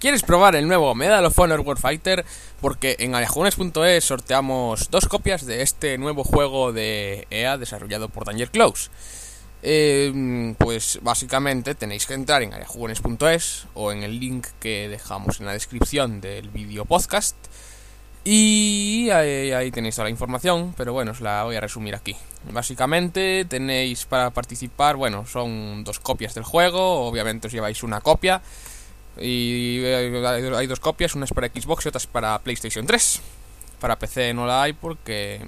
¿Quieres probar el nuevo Medal of Honor Warfighter? Porque en aliajunes.es sorteamos dos copias de este nuevo juego de EA desarrollado por Danger Close. Eh, pues básicamente tenéis que entrar en aliajugones.es o en el link que dejamos en la descripción del vídeo podcast y ahí, ahí, tenéis toda la información, pero bueno, os la voy a resumir aquí. Básicamente tenéis para participar, bueno, son dos copias del juego, obviamente os lleváis una copia y hay dos copias, una es para Xbox y otra es para PlayStation 3. Para PC no la hay porque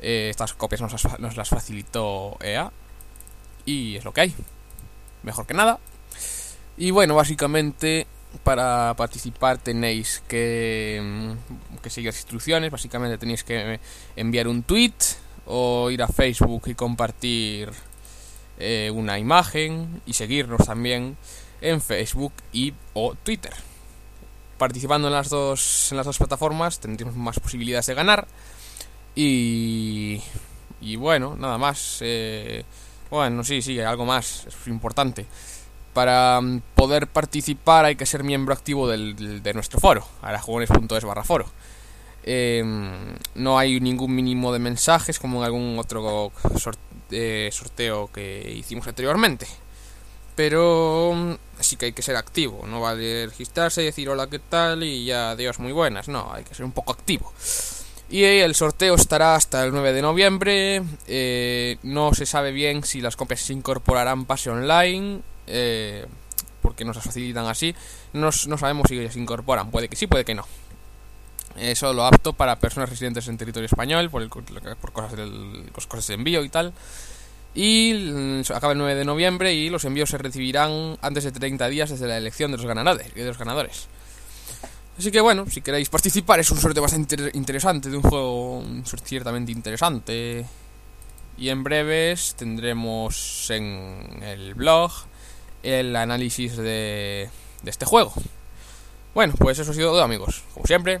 eh, estas copias nos las, nos las facilitó EA y es lo que hay. Mejor que nada. Y bueno, básicamente para participar tenéis que, mm, que, seguir las instrucciones. Básicamente tenéis que enviar un tweet o ir a Facebook y compartir eh, una imagen y seguirnos también en Facebook y o Twitter. Participando en las dos en las dos plataformas tendremos más posibilidades de ganar y y bueno nada más. Eh, bueno sí sí algo más es importante para mm, poder participar hay que ser miembro activo del, de nuestro foro, arajugones.es barra foro. Eh, no hay ningún mínimo de mensajes como en algún otro eh, sorteo que hicimos anteriormente. Pero mm, sí que hay que ser activo, no vale registrarse y decir hola, ¿qué tal? y ya, adiós, muy buenas. No, hay que ser un poco activo. Y el sorteo estará hasta el 9 de noviembre. Eh, no se sabe bien si las copias se incorporarán pase online eh, porque nos facilitan así. No, no sabemos si se incorporan, puede que sí, puede que no. Eso lo apto para personas residentes en territorio español, por, el, por cosas, del, cosas de envío y tal. Y mm, acaba el 9 de noviembre y los envíos se recibirán antes de 30 días desde la elección de los ganadores. De los ganadores. Así que bueno, si queréis participar es un sorteo bastante interesante, de un juego ciertamente interesante. Y en breves tendremos en el blog el análisis de, de este juego. Bueno, pues eso ha sido todo amigos. Como siempre,